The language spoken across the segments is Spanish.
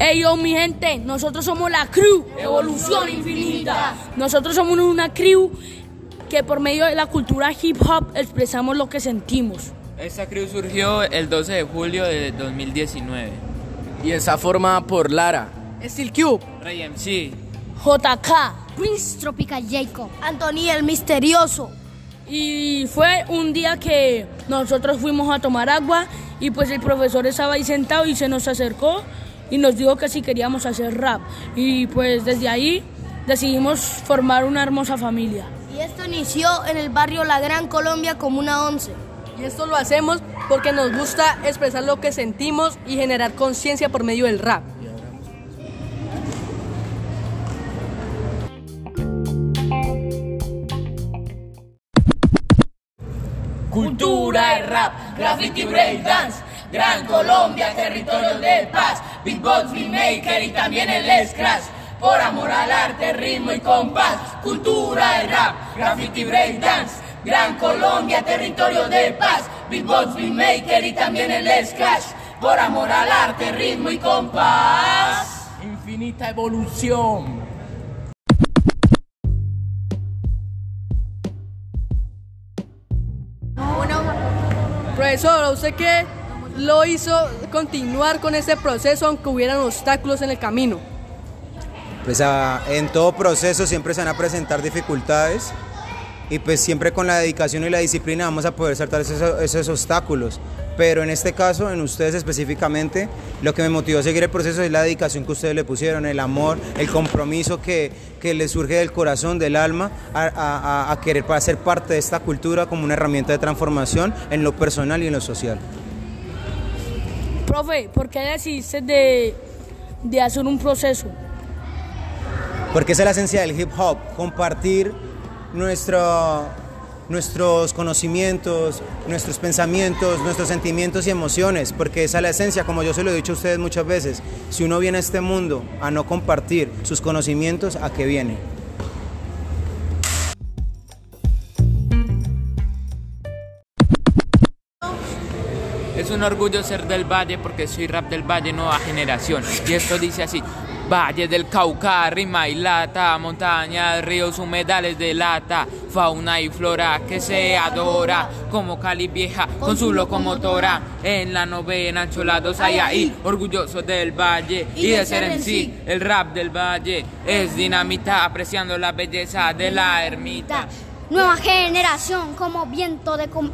Hey yo mi gente, nosotros somos la crew Evolución Infinita. Nosotros somos una crew que por medio de la cultura hip hop expresamos lo que sentimos. Esta crew surgió el 12 de julio de 2019. Y está formada por Lara, Steel Cube, Rey MC, JK. Prince Tropical Jacob. Anthony el Misterioso. Y fue un día que nosotros fuimos a tomar agua y pues el profesor estaba ahí sentado y se nos acercó y nos dijo que si queríamos hacer rap. Y pues desde ahí decidimos formar una hermosa familia. Y esto inició en el barrio La Gran Colombia Comuna 11. Y esto lo hacemos porque nos gusta expresar lo que sentimos y generar conciencia por medio del rap. Cultura y rap, graffiti breakdance, Gran Colombia, territorio de paz, beatbox, beatmaker y también el scratch. Por amor al arte, ritmo y compás, cultura y rap, graffiti breakdance, Gran Colombia, territorio de paz, beatbox, beatmaker y también el scratch. Por amor al arte, ritmo y compás. Infinita evolución. Profesor, ¿usted qué lo hizo continuar con ese proceso aunque hubieran obstáculos en el camino? Pues ah, en todo proceso siempre se van a presentar dificultades y pues siempre con la dedicación y la disciplina vamos a poder saltar esos, esos obstáculos. Pero en este caso, en ustedes específicamente, lo que me motivó a seguir el proceso es la dedicación que ustedes le pusieron, el amor, el compromiso que, que les surge del corazón, del alma, a, a- a querer para ser parte de esta cultura como una herramienta de transformación en lo personal y en lo social. Profe, ¿por qué decidiste de, de hacer un proceso? Porque esa es la esencia del hip hop, compartir nuestro, nuestros conocimientos, nuestros pensamientos, nuestros sentimientos y emociones, porque esa es la esencia, como yo se lo he dicho a ustedes muchas veces, si uno viene a este mundo a no compartir sus conocimientos, ¿a qué viene? Es un orgullo ser del Valle porque soy rap del Valle nueva generación. Y esto dice así. Valle del Cauca, rima y lata, montañas, ríos, humedales de lata, fauna y flora que se adora, como Cali vieja con su locomotora, en la novena encholados hay ahí, orgulloso del Valle y de ser en sí, el rap del Valle es dinamita, apreciando la belleza de la ermita. Nueva generación como viento de com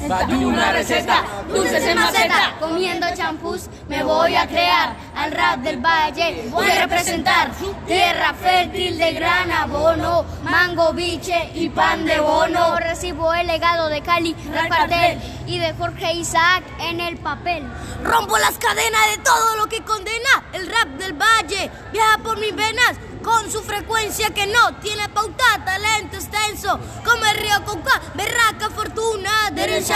una receta, dulces en maceta. Comiendo champús me voy a crear al rap del valle. Voy a representar tierra fértil de gran abono, mango, biche y pan de bono. Recibo el legado de Cali, Repartel y de Jorge Isaac en el papel. Rompo las cadenas de todo lo que condena el rap del valle. Viaja por mis venas con su frecuencia que no tiene pauta, talento extenso. Como el río Cauca,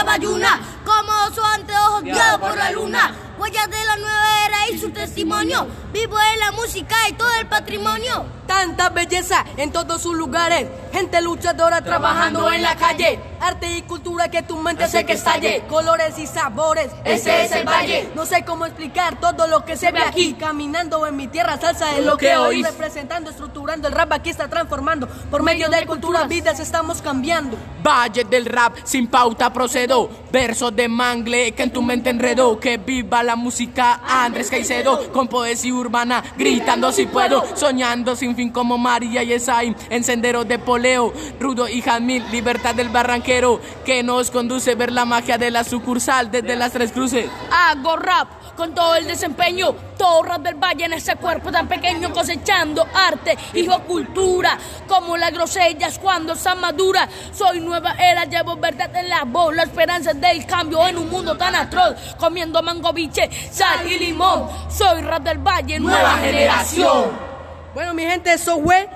bayuna. Como su anteojos guiado por la luna. Huellas de la nueva era y su testimonio. Vivo en la música y todo el patrimonio. Tanta belleza en todos sus lugares. Gente luchadora trabajando en la calle. Arte y cultura que tu mente hace que estalle. Colores y sabores. Ese es el valle. No sé cómo explicar todo lo que se ve aquí. Caminando en mi tierra, salsa es lo que oí. Representando, estructurando el rap aquí está transformando. Por medio de cultura, vidas estamos cambiando. Valle del rap, sin pauta procedo. Versos de mangle que en tu mente enredó. Que viva la música Andrés Caicedo. Con poesía urbana, gritando si puedo. Soñando sin fin como María y Esaín. En de poleo, rudo y Jamil. Libertad del barranquero que nos conduce ver la magia de la sucursal desde las tres cruces. Hago rap con todo el desempeño, todo rap del valle en ese cuerpo tan pequeño, cosechando arte, hijo cultura, como las grosellas cuando están maduras. Soy nueva era, llevo verdad en la voz, la esperanza del cambio en un mundo tan atroz, comiendo mango biche, sal y limón. Soy rap del valle, nueva generación. Bueno, mi gente, eso fue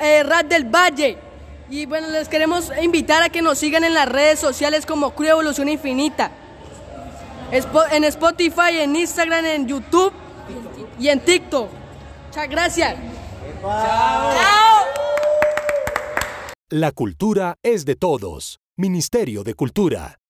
eh, Rap del Valle. Y bueno, les queremos invitar a que nos sigan en las redes sociales como Crew Evolución Infinita. En Spotify, en Instagram, en YouTube y en TikTok. Muchas gracias. La cultura es de todos. Ministerio de Cultura.